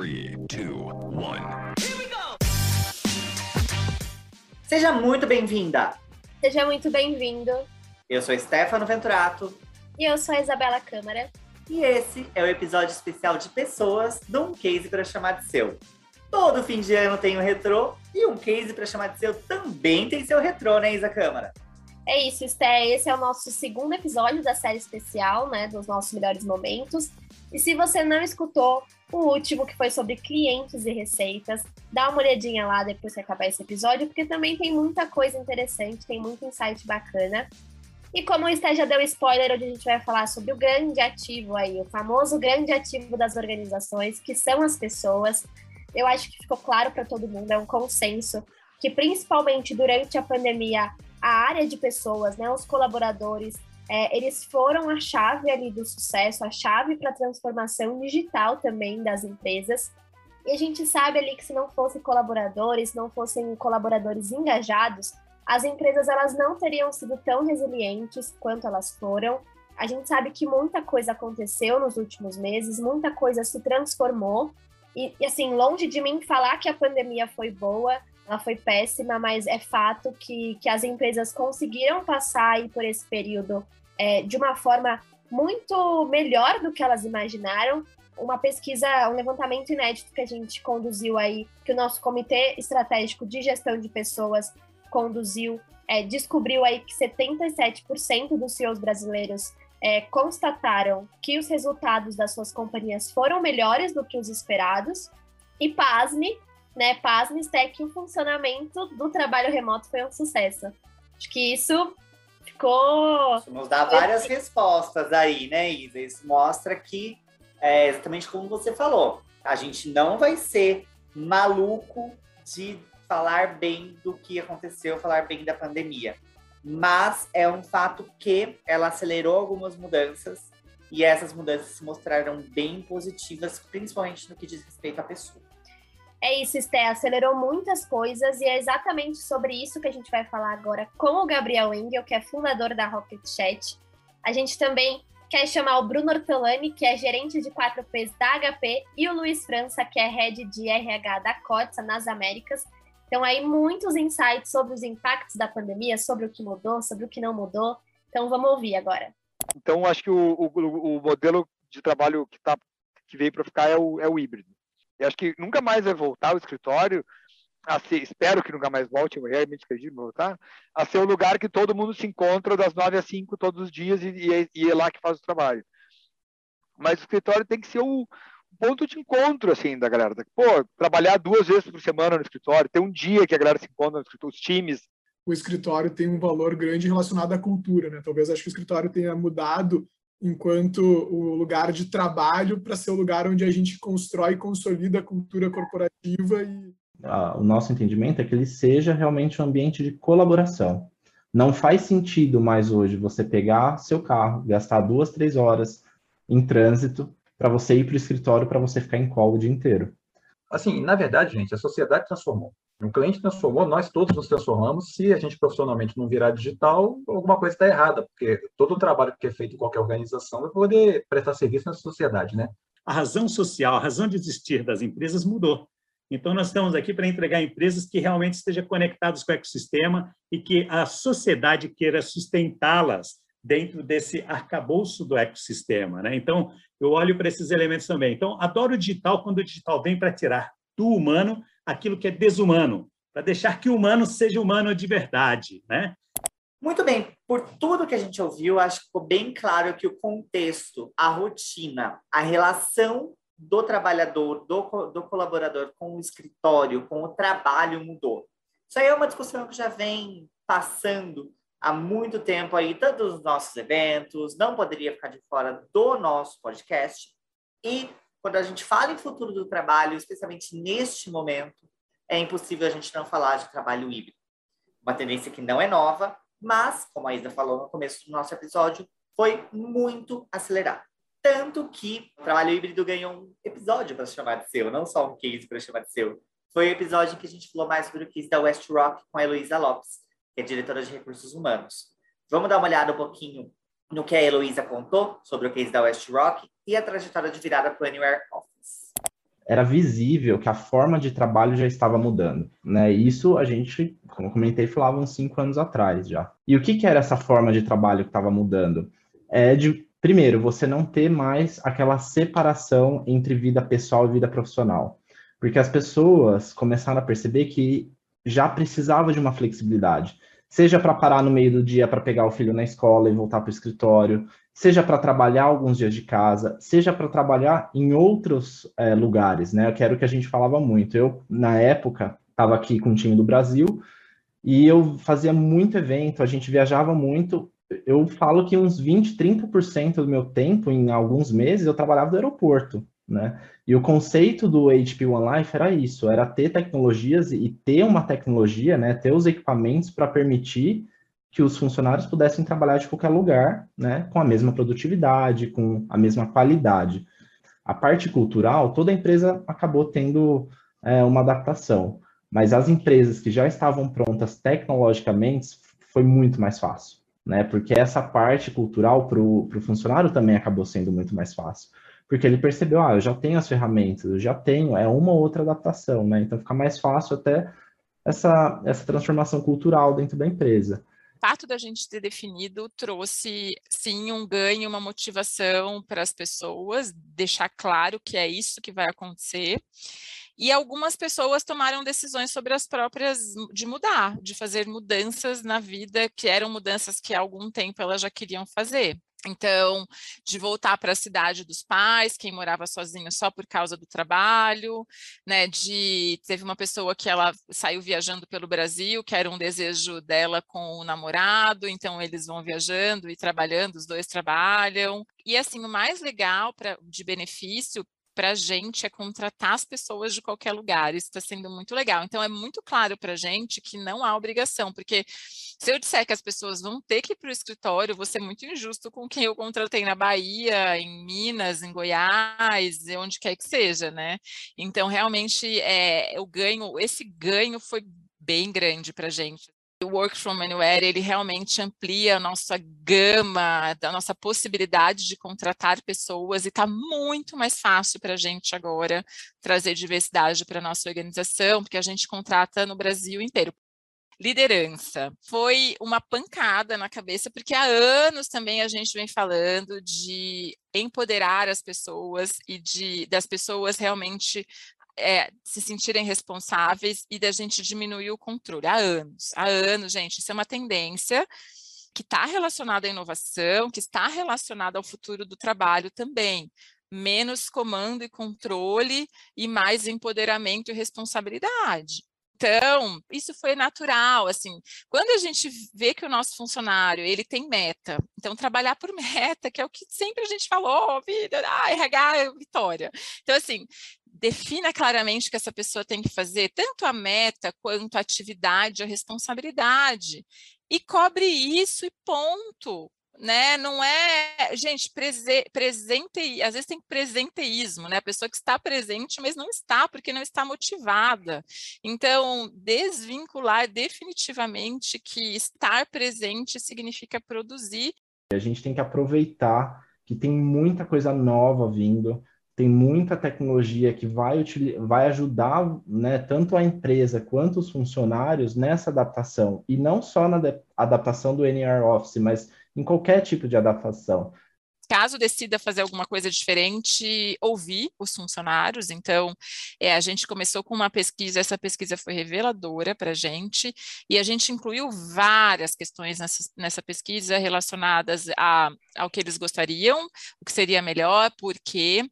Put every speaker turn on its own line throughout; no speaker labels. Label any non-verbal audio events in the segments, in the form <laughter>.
3, 2, 1.
Seja muito bem-vinda!
Seja muito bem-vindo.
Eu sou Stefano Venturato.
E eu sou a Isabela Câmara.
E esse é o episódio especial de pessoas de um case para chamar de seu. Todo fim de ano tem um retrô e um case para chamar de seu também tem seu retrô, né, Isa Câmara?
É isso, Esté. Esse é o nosso segundo episódio da série especial, né? Dos nossos melhores momentos. E se você não escutou o último, que foi sobre clientes e receitas, dá uma olhadinha lá depois que acabar esse episódio, porque também tem muita coisa interessante, tem muito insight bacana. E como o Esté já deu spoiler, hoje a gente vai falar sobre o grande ativo aí, o famoso grande ativo das organizações, que são as pessoas. Eu acho que ficou claro para todo mundo, é um consenso, que principalmente durante a pandemia, a área de pessoas, né, os colaboradores, é, eles foram a chave ali do sucesso, a chave para a transformação digital também das empresas. E a gente sabe ali que se não fossem colaboradores, não fossem colaboradores engajados, as empresas elas não teriam sido tão resilientes quanto elas foram. A gente sabe que muita coisa aconteceu nos últimos meses, muita coisa se transformou. E, e assim, longe de mim falar que a pandemia foi boa, ela foi péssima, mas é fato que, que as empresas conseguiram passar aí por esse período é, de uma forma muito melhor do que elas imaginaram. Uma pesquisa, um levantamento inédito que a gente conduziu aí, que o nosso Comitê Estratégico de Gestão de Pessoas conduziu, é, descobriu aí que 77% dos CEOs brasileiros é, constataram que os resultados das suas companhias foram melhores do que os esperados. E pasme, né? Pasme, até que o funcionamento do trabalho remoto foi um sucesso. Acho que isso ficou.
Isso nos dá várias respostas aí, né, Isa? Isso mostra que é exatamente como você falou. A gente não vai ser maluco de falar bem do que aconteceu, falar bem da pandemia. Mas é um fato que ela acelerou algumas mudanças e essas mudanças se mostraram bem positivas, principalmente no que diz respeito à pessoa.
É isso, Esté, acelerou muitas coisas e é exatamente sobre isso que a gente vai falar agora com o Gabriel Engel, que é fundador da Rocket Chat. A gente também quer chamar o Bruno Ortolani, que é gerente de 4Ps da HP, e o Luiz França, que é head de RH da COTSA nas Américas. Então, aí, muitos insights sobre os impactos da pandemia, sobre o que mudou, sobre o que não mudou. Então, vamos ouvir agora.
Então, acho que o, o, o modelo de trabalho que, tá, que veio para ficar é o, é o híbrido. Eu acho que nunca mais vai voltar o escritório a ser, espero que nunca mais volte, eu realmente acredito voltar, a ser o lugar que todo mundo se encontra das nove às cinco todos os dias e, e, e é lá que faz o trabalho. Mas o escritório tem que ser o, ponto de encontro, assim, da galera. Pô, trabalhar duas vezes por semana no escritório, ter um dia que a galera se encontra no escritório, os times.
O escritório tem um valor grande relacionado à cultura, né? Talvez acho que o escritório tenha mudado enquanto o lugar de trabalho para ser o lugar onde a gente constrói e consolida a cultura corporativa e
o nosso entendimento é que ele seja realmente um ambiente de colaboração. Não faz sentido mais hoje você pegar seu carro, gastar duas, três horas em trânsito para você ir para o escritório para você ficar em call o dia inteiro.
Assim, na verdade, gente, a sociedade transformou. O cliente transformou, nós todos nos transformamos. Se a gente profissionalmente não virar digital, alguma coisa está errada, porque todo o trabalho que é feito em qualquer organização vai poder prestar serviço na sociedade, né?
A razão social, a razão de existir das empresas mudou. Então, nós estamos aqui para entregar empresas que realmente estejam conectadas com o ecossistema e que a sociedade queira sustentá-las dentro desse arcabouço do ecossistema. Né? Então, eu olho para esses elementos também. Então, adoro o digital quando o digital vem para tirar do humano aquilo que é desumano, para deixar que o humano seja humano de verdade, né?
Muito bem, por tudo que a gente ouviu, acho que ficou bem claro que o contexto, a rotina, a relação do trabalhador, do, do colaborador com o escritório, com o trabalho mudou. Isso aí é uma discussão que já vem passando há muito tempo aí, tanto nos nossos eventos, não poderia ficar de fora do nosso podcast. E quando a gente fala em futuro do trabalho, especialmente neste momento, é impossível a gente não falar de trabalho híbrido. Uma tendência que não é nova, mas, como a Isa falou no começo do nosso episódio, foi muito acelerada. Tanto que o trabalho híbrido ganhou um episódio para chamar de seu, não só um case para chamar de seu. Foi o episódio em que a gente falou mais sobre o case da West Rock com a Heloísa Lopes, que é diretora de recursos humanos. Vamos dar uma olhada um pouquinho no que a Heloísa contou sobre o case da West Rock e a trajetória de virada para o Anywhere Office.
era visível que a forma de trabalho já estava mudando, né? Isso a gente, como eu comentei, falava uns cinco anos atrás já. E o que, que era essa forma de trabalho que estava mudando? É de, primeiro, você não ter mais aquela separação entre vida pessoal e vida profissional. Porque as pessoas começaram a perceber que já precisava de uma flexibilidade seja para parar no meio do dia para pegar o filho na escola e voltar para o escritório, seja para trabalhar alguns dias de casa, seja para trabalhar em outros é, lugares, né? Que era o que a gente falava muito. Eu, na época, estava aqui com o time do Brasil e eu fazia muito evento, a gente viajava muito. Eu falo que uns 20, 30% do meu tempo, em alguns meses, eu trabalhava do aeroporto né? E o conceito do HP One Life era isso, era ter tecnologias e ter uma tecnologia, né, ter os equipamentos para permitir que os funcionários pudessem trabalhar de qualquer lugar, né, com a mesma produtividade, com a mesma qualidade. A parte cultural, toda empresa acabou tendo é, uma adaptação, mas as empresas que já estavam prontas tecnologicamente foi muito mais fácil, né, porque essa parte cultural para o funcionário também acabou sendo muito mais fácil porque ele percebeu, ah, eu já tenho as ferramentas, eu já tenho, é uma ou outra adaptação, né? Então fica mais fácil até essa, essa transformação cultural dentro da empresa.
O fato da gente ter definido trouxe, sim, um ganho, uma motivação para as pessoas, deixar claro que é isso que vai acontecer. E algumas pessoas tomaram decisões sobre as próprias de mudar, de fazer mudanças na vida, que eram mudanças que há algum tempo elas já queriam fazer. Então, de voltar para a cidade dos pais, quem morava sozinho só por causa do trabalho, né? De teve uma pessoa que ela saiu viajando pelo Brasil, que era um desejo dela com o namorado, então eles vão viajando e trabalhando, os dois trabalham. E assim, o mais legal para de benefício para a gente é contratar as pessoas de qualquer lugar. Isso está sendo muito legal. Então, é muito claro para a gente que não há obrigação, porque se eu disser que as pessoas vão ter que ir para o escritório, vou ser muito injusto com quem eu contratei na Bahia, em Minas, em Goiás, onde quer que seja, né? Então, realmente, é, eu ganho, esse ganho foi bem grande para a gente o Work From Anywhere, ele realmente amplia a nossa gama, a nossa possibilidade de contratar pessoas e está muito mais fácil para a gente agora trazer diversidade para a nossa organização, porque a gente contrata no Brasil inteiro. Liderança. Foi uma pancada na cabeça, porque há anos também a gente vem falando de empoderar as pessoas e de das pessoas realmente é, se sentirem responsáveis e da gente diminuir o controle há anos. Há anos, gente, isso é uma tendência que está relacionada à inovação, que está relacionada ao futuro do trabalho também. Menos comando e controle e mais empoderamento e responsabilidade. Então, isso foi natural, assim, quando a gente vê que o nosso funcionário, ele tem meta, então trabalhar por <laughs> meta, que é o que sempre a gente falou, vida, ah, RH é vitória. Então, assim, defina claramente o que essa pessoa tem que fazer, tanto a meta quanto a atividade, a responsabilidade, e cobre isso e ponto. Né? Não é, gente, prese, presente, às vezes tem presenteísmo, né? A pessoa que está presente, mas não está, porque não está motivada. Então, desvincular definitivamente que estar presente significa produzir.
A gente tem que aproveitar que tem muita coisa nova vindo, tem muita tecnologia que vai, vai ajudar né, tanto a empresa quanto os funcionários nessa adaptação, e não só na adaptação do NR Office, mas em qualquer tipo de adaptação.
Caso decida fazer alguma coisa diferente, ouvir os funcionários. Então, é, a gente começou com uma pesquisa, essa pesquisa foi reveladora para a gente, e a gente incluiu várias questões nessa, nessa pesquisa relacionadas a, ao que eles gostariam, o que seria melhor, por quê,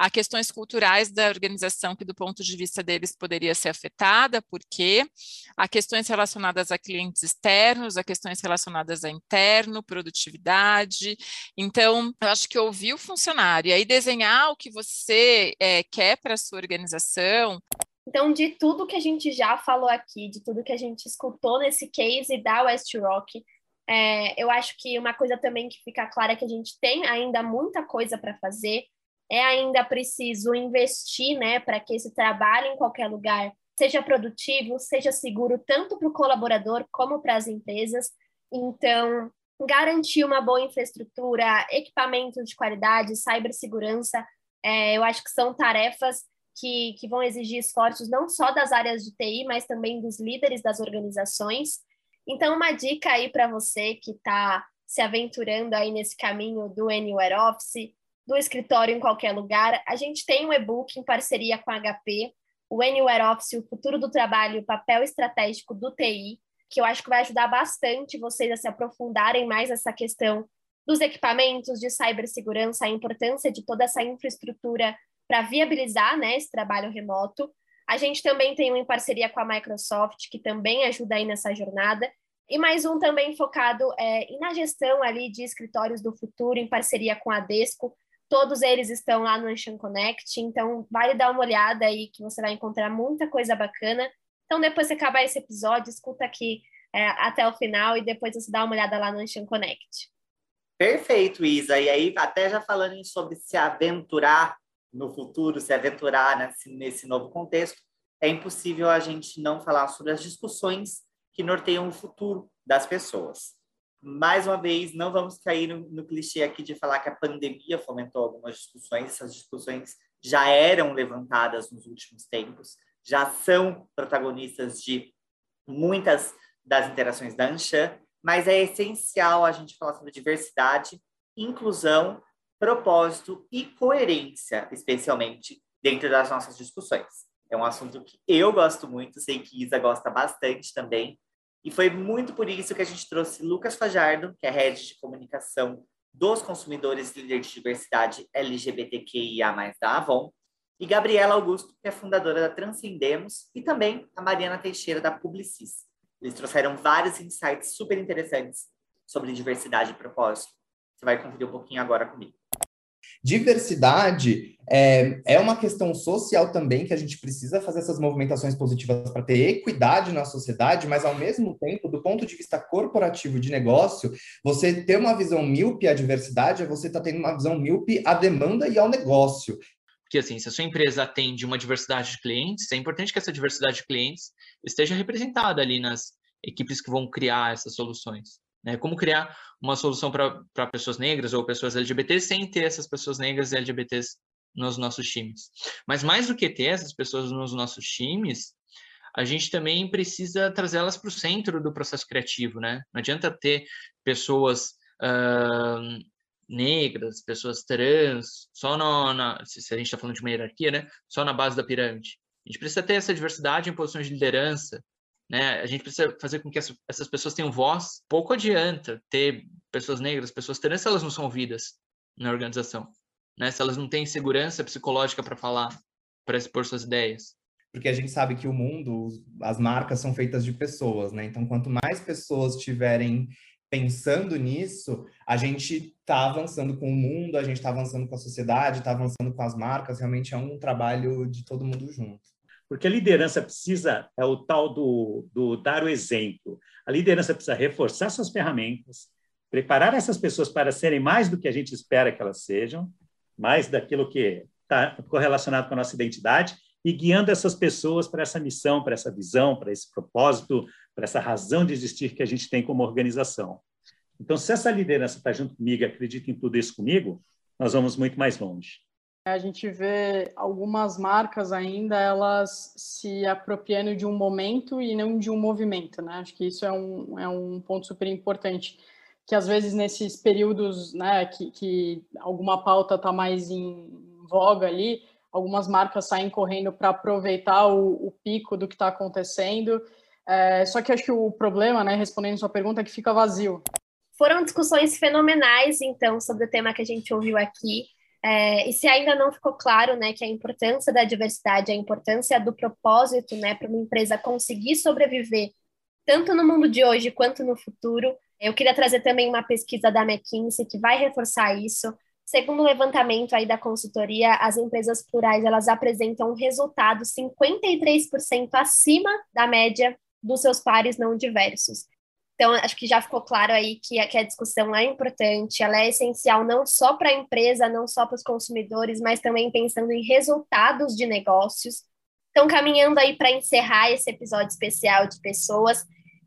Há questões culturais da organização que, do ponto de vista deles, poderia ser afetada, porque há questões relacionadas a clientes externos, há questões relacionadas a interno, produtividade. Então, eu acho que ouvir o funcionário e aí desenhar o que você é, quer para a sua organização.
Então, de tudo que a gente já falou aqui, de tudo que a gente escutou nesse case da West Rock, é, eu acho que uma coisa também que fica clara é que a gente tem ainda muita coisa para fazer, é ainda preciso investir, né, para que esse trabalho em qualquer lugar seja produtivo, seja seguro tanto para o colaborador como para as empresas. Então, garantir uma boa infraestrutura, equipamentos de qualidade, cibersegurança, é, eu acho que são tarefas que, que vão exigir esforços não só das áreas de TI, mas também dos líderes das organizações. Então, uma dica aí para você que está se aventurando aí nesse caminho do Anywhere Office, do escritório em qualquer lugar, a gente tem um e-book em parceria com a HP, o Anywhere Office, o futuro do trabalho, o papel estratégico do TI, que eu acho que vai ajudar bastante vocês a se aprofundarem mais nessa questão dos equipamentos de cibersegurança, a importância de toda essa infraestrutura para viabilizar né, esse trabalho remoto. A gente também tem um em parceria com a Microsoft, que também ajuda aí nessa jornada. E mais um também focado é, na gestão ali de escritórios do futuro, em parceria com a Desco, Todos eles estão lá no Anshan Connect, então vale dar uma olhada aí que você vai encontrar muita coisa bacana. Então, depois que acabar esse episódio, escuta aqui é, até o final e depois você dá uma olhada lá no Anshan Connect.
Perfeito, Isa. E aí, até já falando sobre se aventurar no futuro, se aventurar nesse, nesse novo contexto, é impossível a gente não falar sobre as discussões que norteiam o futuro das pessoas mais uma vez, não vamos cair no, no, clichê aqui de falar que a pandemia fomentou algumas discussões, essas discussões já eram levantadas nos últimos tempos, já são protagonistas de muitas das interações da Anshan, mas é essencial a gente falar sobre diversidade, inclusão, propósito e coerência, especialmente dentro das nossas discussões. É um assunto que eu gosto muito, sei que Isa gosta bastante também, e foi muito por isso que a gente trouxe Lucas Fajardo, que é head de comunicação dos consumidores líder de diversidade LGBTQIA+, da Avon, e Gabriela Augusto, que é fundadora da Transcendemos, e também a Mariana Teixeira, da Publicis. Eles trouxeram vários insights super interessantes sobre diversidade e propósito. Você vai conferir um pouquinho agora comigo.
Diversidade é, é uma questão social também que a gente precisa fazer essas movimentações positivas para ter equidade na sociedade, mas ao mesmo tempo, do ponto de vista corporativo de negócio, você ter uma visão míope à diversidade é você estar tá tendo uma visão míope à demanda e ao negócio.
Porque, assim, se a sua empresa atende uma diversidade de clientes, é importante que essa diversidade de clientes esteja representada ali nas equipes que vão criar essas soluções. Né? Como criar uma solução para pessoas negras ou pessoas LGBTs sem ter essas pessoas negras e LGBTs nos nossos times. Mas mais do que ter essas pessoas nos nossos times, a gente também precisa trazê-las para o centro do processo criativo, né? Não adianta ter pessoas uh, negras, pessoas trans, só no, na, se a gente está falando de uma hierarquia, né? Só na base da pirâmide. A gente precisa ter essa diversidade em posições de liderança, né? A gente precisa fazer com que essas pessoas tenham voz. Pouco adianta ter pessoas negras, pessoas trans, se elas não são ouvidas na organização, né? Se elas não têm segurança psicológica para falar, para expor suas ideias.
Porque a gente sabe que o mundo, as marcas são feitas de pessoas, né? Então, quanto mais pessoas tiverem pensando nisso, a gente está avançando com o mundo, a gente está avançando com a sociedade, está avançando com as marcas. Realmente é um trabalho de todo mundo junto.
Porque a liderança precisa, é o tal do, do dar o exemplo. A liderança precisa reforçar suas ferramentas, preparar essas pessoas para serem mais do que a gente espera que elas sejam, mais daquilo que está correlacionado com a nossa identidade, e guiando essas pessoas para essa missão, para essa visão, para esse propósito, para essa razão de existir que a gente tem como organização. Então, se essa liderança está junto comigo, acredita em tudo isso comigo, nós vamos muito mais longe
a gente vê algumas marcas ainda elas se apropriando de um momento e não de um movimento, né? Acho que isso é um, é um ponto super importante, que às vezes nesses períodos, né, que, que alguma pauta está mais em voga ali, algumas marcas saem correndo para aproveitar o, o, pico do que está acontecendo. É, só que acho que o problema, né, respondendo sua pergunta, é que fica vazio.
Foram discussões fenomenais, então, sobre o tema que a gente ouviu aqui. É, e se ainda não ficou claro, né, que a importância da diversidade, a importância do propósito, né, para uma empresa conseguir sobreviver tanto no mundo de hoje quanto no futuro, eu queria trazer também uma pesquisa da McKinsey que vai reforçar isso. Segundo o levantamento aí da consultoria, as empresas plurais elas apresentam um resultado 53% acima da média dos seus pares não diversos. Então, acho que já ficou claro aí que a, que a discussão é importante, ela é essencial não só para a empresa, não só para os consumidores, mas também pensando em resultados de negócios. Então, caminhando aí para encerrar esse episódio especial de pessoas,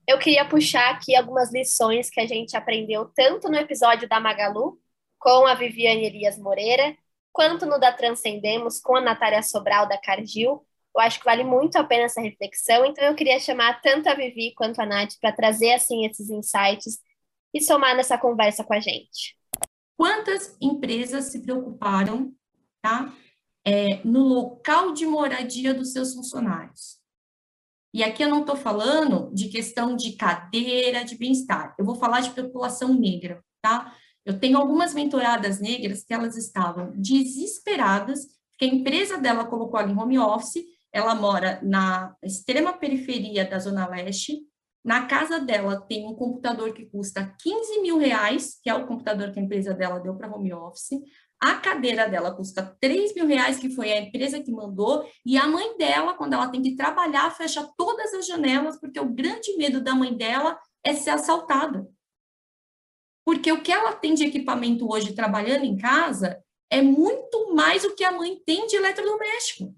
eu queria puxar aqui algumas lições que a gente aprendeu tanto no episódio da Magalu, com a Viviane Elias Moreira, quanto no da Transcendemos com a Natália Sobral da Cardil. Eu acho que vale muito a pena essa reflexão, então eu queria chamar tanto a Vivi quanto a Nath para trazer assim esses insights e somar nessa conversa com a gente.
Quantas empresas se preocuparam tá, é, no local de moradia dos seus funcionários? E aqui eu não estou falando de questão de cadeira, de bem-estar. Eu vou falar de população negra, tá? Eu tenho algumas mentoradas negras que elas estavam desesperadas, porque a empresa dela colocou ela em home office, ela mora na extrema periferia da Zona Leste, na casa dela tem um computador que custa 15 mil reais, que é o computador que a empresa dela deu para home office, a cadeira dela custa 3 mil reais, que foi a empresa que mandou, e a mãe dela, quando ela tem que trabalhar, fecha todas as janelas, porque o grande medo da mãe dela é ser assaltada. Porque o que ela tem de equipamento hoje trabalhando em casa é muito mais o que a mãe tem de eletrodoméstico.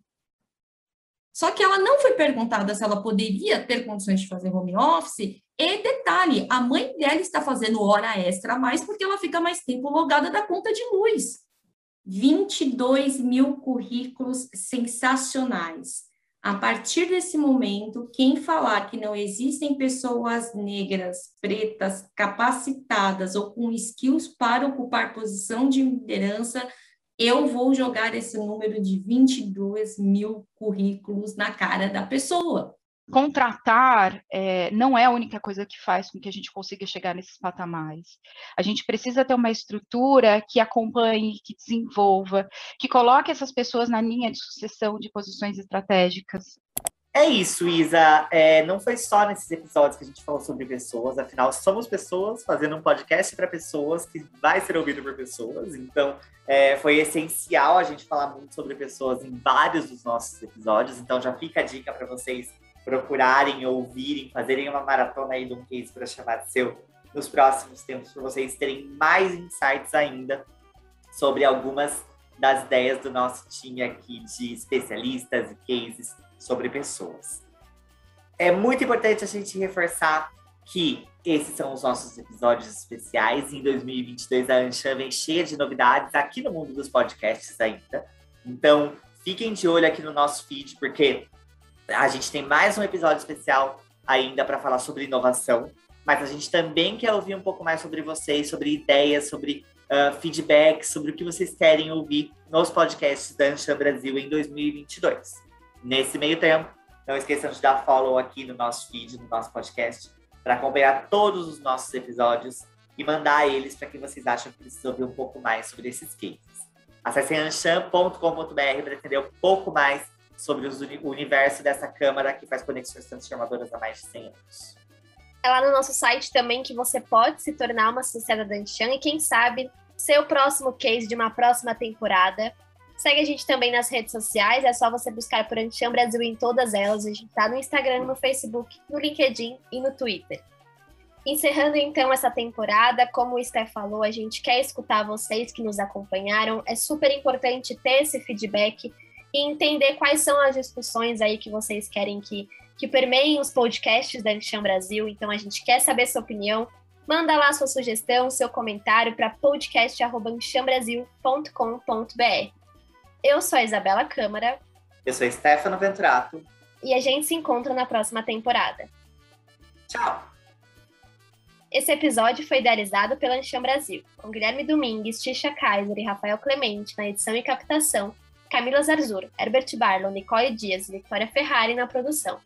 Só que ela não foi perguntada se ela poderia ter condições de fazer home office. E detalhe, a mãe dela está fazendo hora extra a mais porque ela fica mais tempo logada da conta de luz. 22 mil currículos sensacionais. A partir desse momento, quem falar que não existem pessoas negras, pretas, capacitadas ou com skills para ocupar posição de liderança, eu vou jogar esse número de 22 mil currículos na cara da pessoa.
Contratar é, não é a única coisa que faz com que a gente consiga chegar nesses patamares. A gente precisa ter uma estrutura que acompanhe, que desenvolva, que coloque essas pessoas na linha de sucessão de posições estratégicas.
É isso, Isa. É, não foi só nesses episódios que a gente falou sobre pessoas, afinal, somos pessoas fazendo um podcast para pessoas que vai ser ouvido por pessoas. Então, é, foi essencial a gente falar muito sobre pessoas em vários dos nossos episódios. Então, já fica a dica para vocês procurarem, ouvirem, fazerem uma maratona aí de um case para chamar de seu nos próximos tempos, para vocês terem mais insights ainda sobre algumas das ideias do nosso time aqui de especialistas e cases sobre pessoas. É muito importante a gente reforçar que esses são os nossos episódios especiais. Em 2022, a Anshan vem cheia de novidades aqui no mundo dos podcasts ainda. Então, fiquem de olho aqui no nosso feed, porque a gente tem mais um episódio especial ainda para falar sobre inovação. Mas a gente também quer ouvir um pouco mais sobre vocês, sobre ideias, sobre uh, feedback, sobre o que vocês querem ouvir nos podcasts da Anshan Brasil em 2022. Nesse meio tempo, não esqueçam de dar follow aqui no nosso feed, no nosso podcast, para acompanhar todos os nossos episódios e mandar eles para quem vocês acham que precisam ouvir um pouco mais sobre esses cases. Acessem anchan.com.br para entender um pouco mais sobre o universo dessa câmara que faz conexões transformadoras há mais de 100 anos.
É lá no nosso site também que você pode se tornar uma associada da Anchan e quem sabe ser o próximo case de uma próxima temporada. Segue a gente também nas redes sociais, é só você buscar por Anticham Brasil em todas elas. A gente tá no Instagram, no Facebook, no LinkedIn e no Twitter. Encerrando então essa temporada, como o Steph falou, a gente quer escutar vocês que nos acompanharam. É super importante ter esse feedback e entender quais são as discussões aí que vocês querem que, que permeiem os podcasts da Anticham Brasil. Então a gente quer saber sua opinião. Manda lá sua sugestão, seu comentário para podcast.anchambrasil.com.br. Eu sou a Isabela Câmara.
Eu sou Stefano Venturato.
E a gente se encontra na próxima temporada.
Tchau!
Esse episódio foi idealizado pela Ancham Brasil, com Guilherme Domingues, Tisha Kaiser e Rafael Clemente na edição e captação, Camila Zarzur, Herbert Barlow, Nicole Dias e Victoria Ferrari na produção.